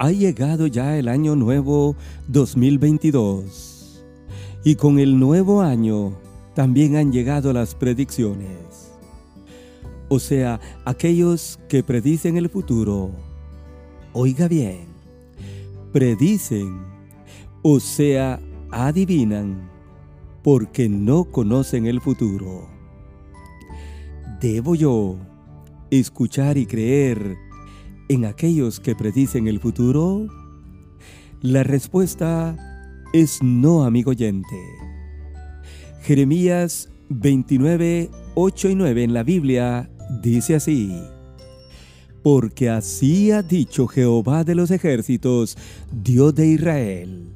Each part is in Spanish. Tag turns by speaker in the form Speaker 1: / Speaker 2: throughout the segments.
Speaker 1: Ha llegado ya el año nuevo 2022 y con el nuevo año también han llegado las predicciones. O sea, aquellos que predicen el futuro. Oiga bien, predicen, o sea, adivinan, porque no conocen el futuro. ¿Debo yo escuchar y creer en aquellos que predicen el futuro? La respuesta es no, amigo oyente. Jeremías 29, 8 y 9 en la Biblia dice así. Porque así ha dicho Jehová de los ejércitos, Dios de Israel.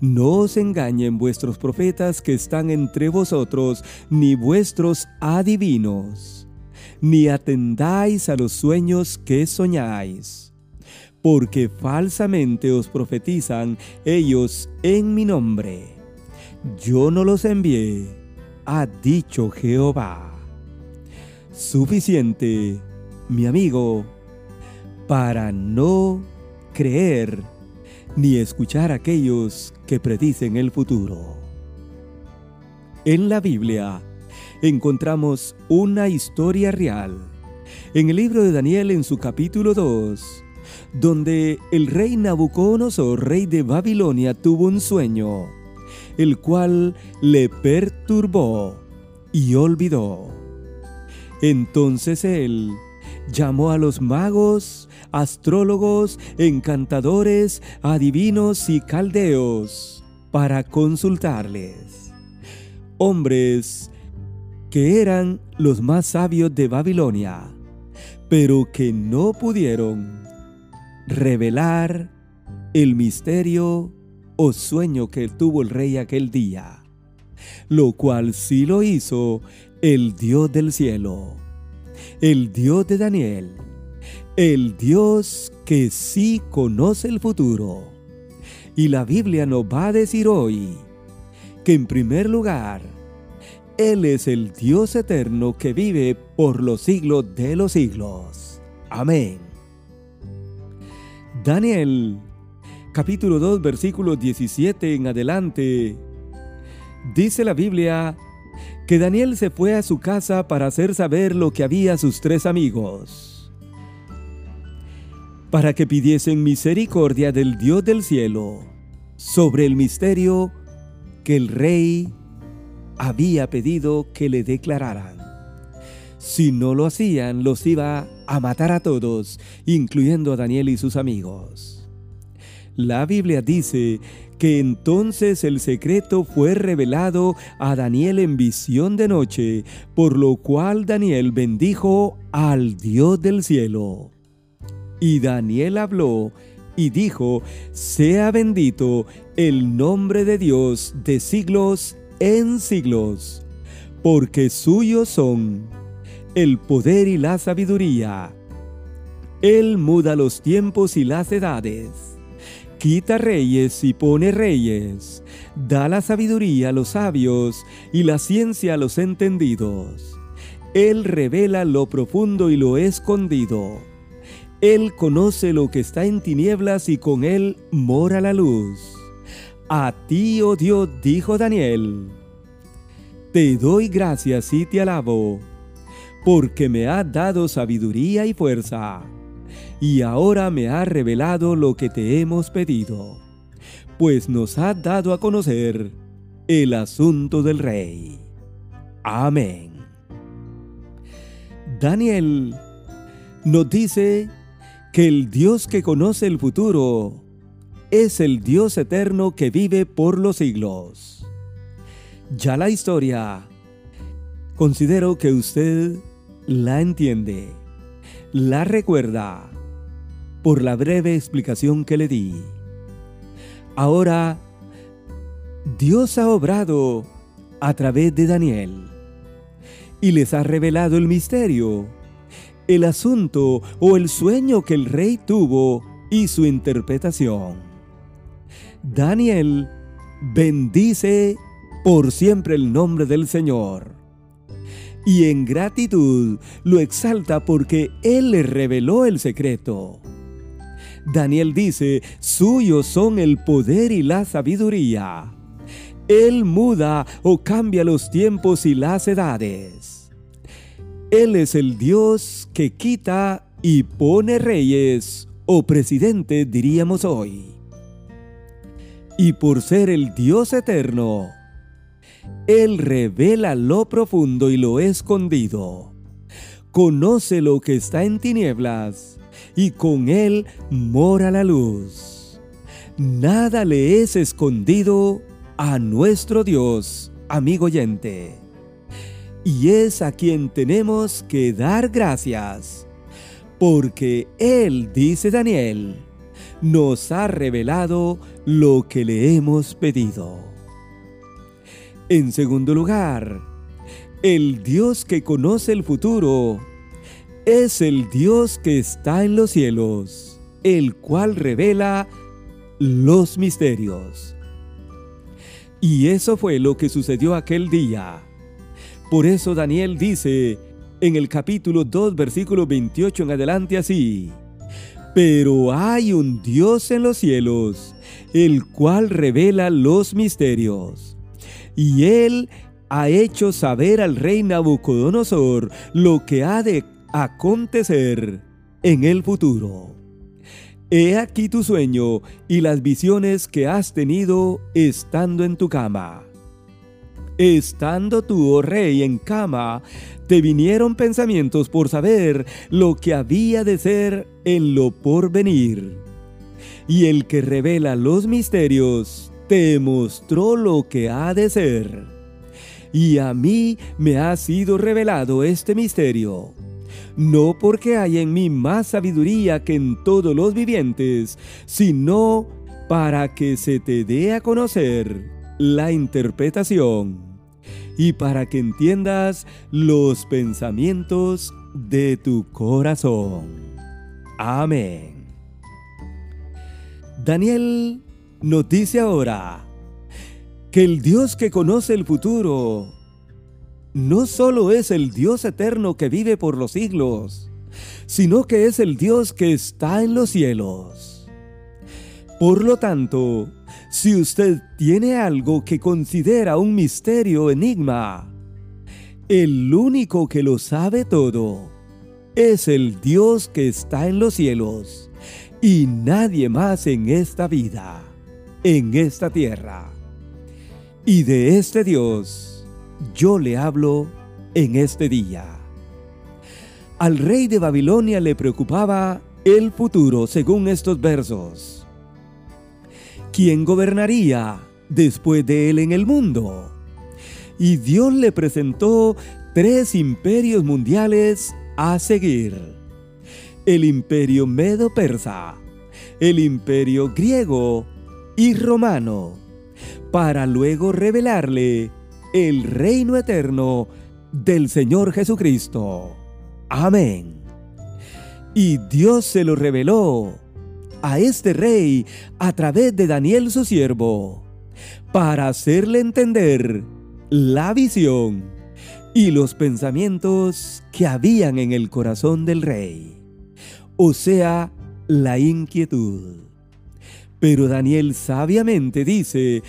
Speaker 1: No os engañen vuestros profetas que están entre vosotros, ni vuestros adivinos, ni atendáis a los sueños que soñáis, porque falsamente os profetizan ellos en mi nombre yo no los envié, ha dicho Jehová. Suficiente, mi amigo, para no creer ni escuchar a aquellos que predicen el futuro. En la Biblia encontramos una historia real. En el libro de Daniel en su capítulo 2, donde el rey Nabucodonosor, rey de Babilonia, tuvo un sueño el cual le perturbó y olvidó. Entonces él llamó a los magos, astrólogos, encantadores, adivinos y caldeos para consultarles. Hombres que eran los más sabios de Babilonia, pero que no pudieron revelar el misterio o sueño que tuvo el rey aquel día, lo cual sí lo hizo el Dios del cielo, el Dios de Daniel, el Dios que sí conoce el futuro. Y la Biblia nos va a decir hoy que en primer lugar, Él es el Dios eterno que vive por los siglos de los siglos. Amén. Daniel capítulo 2, versículo 17 en adelante. Dice la Biblia que Daniel se fue a su casa para hacer saber lo que había a sus tres amigos, para que pidiesen misericordia del Dios del cielo sobre el misterio que el rey había pedido que le declararan. Si no lo hacían, los iba a matar a todos, incluyendo a Daniel y sus amigos. La Biblia dice que entonces el secreto fue revelado a Daniel en visión de noche, por lo cual Daniel bendijo al Dios del cielo. Y Daniel habló y dijo, sea bendito el nombre de Dios de siglos en siglos, porque suyos son el poder y la sabiduría. Él muda los tiempos y las edades quita reyes y pone reyes, da la sabiduría a los sabios y la ciencia a los entendidos. Él revela lo profundo y lo escondido. Él conoce lo que está en tinieblas y con él mora la luz. A ti, oh Dios, dijo Daniel, te doy gracias y te alabo, porque me has dado sabiduría y fuerza y ahora me ha revelado lo que te hemos pedido, pues nos ha dado a conocer el asunto del rey. Amén. Daniel nos dice que el Dios que conoce el futuro es el Dios eterno que vive por los siglos. Ya la historia, considero que usted la entiende, la recuerda por la breve explicación que le di. Ahora, Dios ha obrado a través de Daniel y les ha revelado el misterio, el asunto o el sueño que el rey tuvo y su interpretación. Daniel bendice por siempre el nombre del Señor y en gratitud lo exalta porque Él le reveló el secreto. Daniel dice, suyos son el poder y la sabiduría. Él muda o cambia los tiempos y las edades. Él es el Dios que quita y pone reyes o presidente, diríamos hoy. Y por ser el Dios eterno, Él revela lo profundo y lo escondido. Conoce lo que está en tinieblas y con Él mora la luz. Nada le es escondido a nuestro Dios, amigo oyente. Y es a quien tenemos que dar gracias porque Él, dice Daniel, nos ha revelado lo que le hemos pedido. En segundo lugar, el Dios que conoce el futuro es el Dios que está en los cielos, el cual revela los misterios. Y eso fue lo que sucedió aquel día. Por eso Daniel dice en el capítulo 2, versículo 28 en adelante así. Pero hay un Dios en los cielos, el cual revela los misterios. Y él ha hecho saber al rey Nabucodonosor lo que ha de acontecer en el futuro. He aquí tu sueño y las visiones que has tenido estando en tu cama. Estando tú, oh rey, en cama, te vinieron pensamientos por saber lo que había de ser en lo porvenir. Y el que revela los misterios te mostró lo que ha de ser. Y a mí me ha sido revelado este misterio. No porque hay en mí más sabiduría que en todos los vivientes, sino para que se te dé a conocer la interpretación y para que entiendas los pensamientos de tu corazón. Amén. Daniel nos dice ahora que el Dios que conoce el futuro no solo es el Dios eterno que vive por los siglos, sino que es el Dios que está en los cielos. Por lo tanto, si usted tiene algo que considera un misterio enigma, el único que lo sabe todo es el Dios que está en los cielos y nadie más en esta vida, en esta tierra. Y de este Dios yo le hablo en este día. Al rey de Babilonia le preocupaba el futuro según estos versos. ¿Quién gobernaría después de él en el mundo? Y Dios le presentó tres imperios mundiales a seguir. El imperio medo-persa, el imperio griego y romano, para luego revelarle el reino eterno del Señor Jesucristo. Amén. Y Dios se lo reveló a este rey a través de Daniel su siervo, para hacerle entender la visión y los pensamientos que habían en el corazón del rey, o sea, la inquietud. Pero Daniel sabiamente dice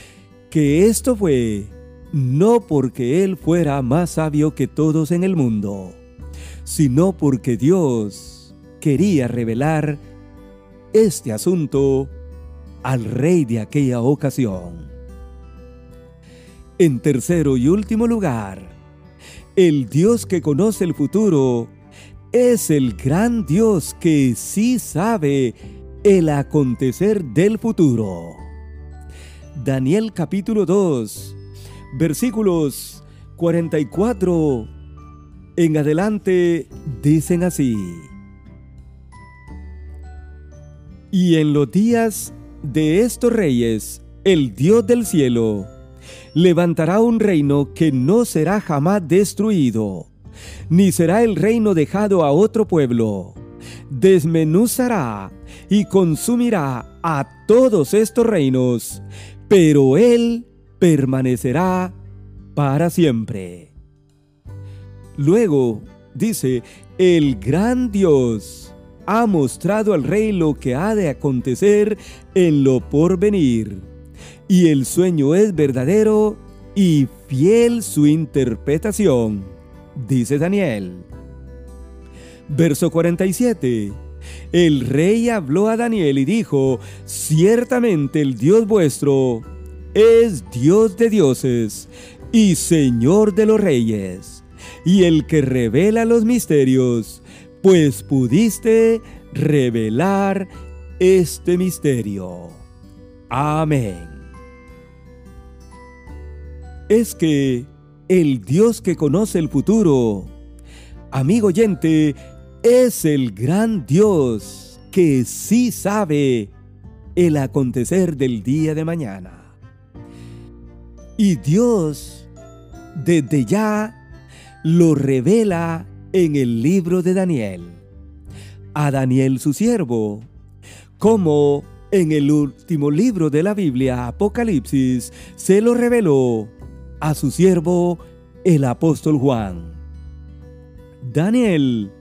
Speaker 1: que esto fue no porque él fuera más sabio que todos en el mundo, sino porque Dios quería revelar este asunto al rey de aquella ocasión. En tercero y último lugar, el Dios que conoce el futuro es el gran Dios que sí sabe el acontecer del futuro. Daniel capítulo 2, versículos 44 en adelante dicen así. Y en los días de estos reyes, el Dios del cielo levantará un reino que no será jamás destruido, ni será el reino dejado a otro pueblo. Desmenuzará y consumirá a todos estos reinos, pero Él permanecerá para siempre. Luego dice, el gran Dios ha mostrado al rey lo que ha de acontecer en lo porvenir. Y el sueño es verdadero y fiel su interpretación, dice Daniel. Verso 47. El rey habló a Daniel y dijo, ciertamente el Dios vuestro es Dios de dioses y Señor de los reyes, y el que revela los misterios, pues pudiste revelar este misterio. Amén. Es que el Dios que conoce el futuro, amigo oyente, es el gran Dios que sí sabe el acontecer del día de mañana. Y Dios desde ya lo revela en el libro de Daniel. A Daniel su siervo, como en el último libro de la Biblia, Apocalipsis, se lo reveló a su siervo el apóstol Juan. Daniel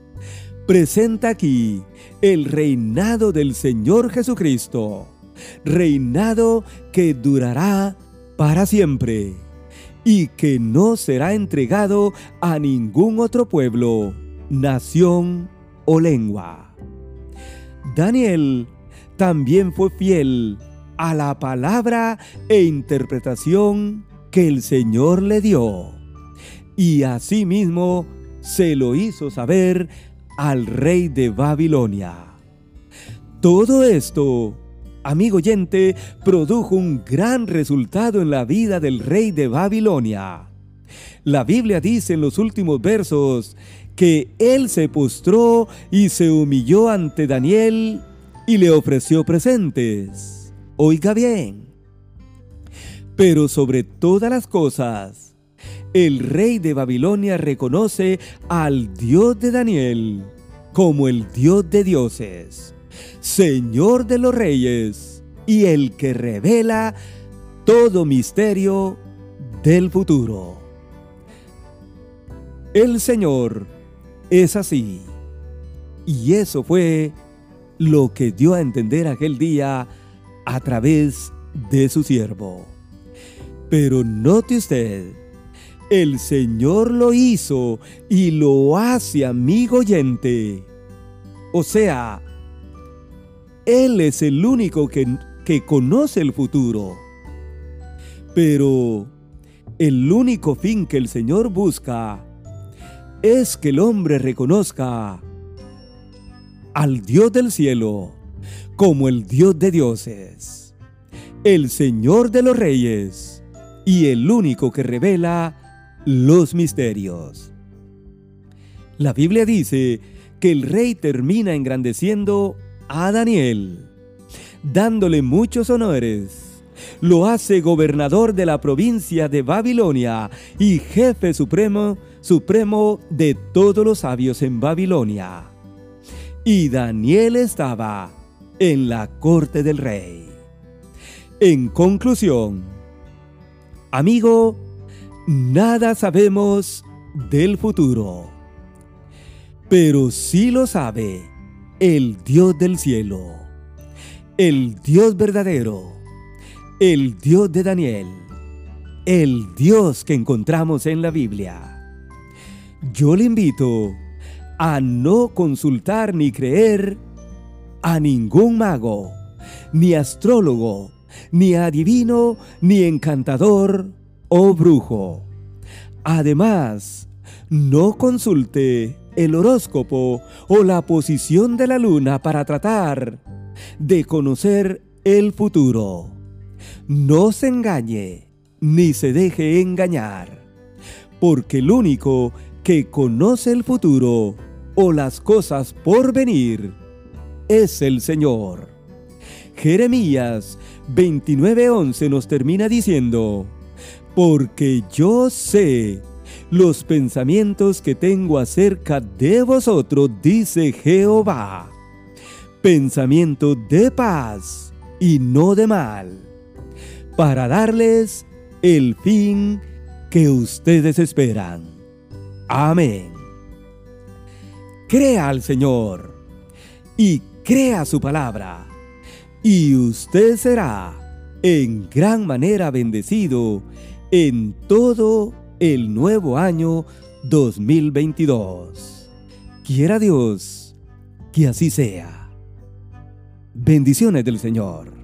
Speaker 1: presenta aquí el reinado del Señor Jesucristo, reinado que durará para siempre y que no será entregado a ningún otro pueblo, nación o lengua. Daniel también fue fiel a la palabra e interpretación que el Señor le dio, y asimismo se lo hizo saber al rey de Babilonia. Todo esto, amigo oyente, produjo un gran resultado en la vida del rey de Babilonia. La Biblia dice en los últimos versos que él se postró y se humilló ante Daniel y le ofreció presentes. Oiga bien. Pero sobre todas las cosas, el rey de Babilonia reconoce al Dios de Daniel como el Dios de dioses, Señor de los reyes y el que revela todo misterio del futuro. El Señor es así. Y eso fue lo que dio a entender aquel día a través de su siervo. Pero note usted el Señor lo hizo y lo hace, amigo oyente. O sea, Él es el único que, que conoce el futuro. Pero el único fin que el Señor busca es que el hombre reconozca al Dios del cielo como el Dios de dioses, el Señor de los reyes y el único que revela los misterios. La Biblia dice que el rey termina engrandeciendo a Daniel, dándole muchos honores. Lo hace gobernador de la provincia de Babilonia y jefe supremo, supremo de todos los sabios en Babilonia. Y Daniel estaba en la corte del rey. En conclusión, amigo, Nada sabemos del futuro, pero sí lo sabe el Dios del cielo, el Dios verdadero, el Dios de Daniel, el Dios que encontramos en la Biblia. Yo le invito a no consultar ni creer a ningún mago, ni astrólogo, ni adivino, ni encantador, oh brujo. Además, no consulte el horóscopo o la posición de la luna para tratar de conocer el futuro. No se engañe ni se deje engañar, porque el único que conoce el futuro o las cosas por venir es el Señor. Jeremías 29:11 nos termina diciendo, porque yo sé los pensamientos que tengo acerca de vosotros, dice Jehová. Pensamiento de paz y no de mal, para darles el fin que ustedes esperan. Amén. Crea al Señor y crea su palabra. Y usted será en gran manera bendecido en todo el nuevo año 2022. Quiera Dios que así sea. Bendiciones del Señor.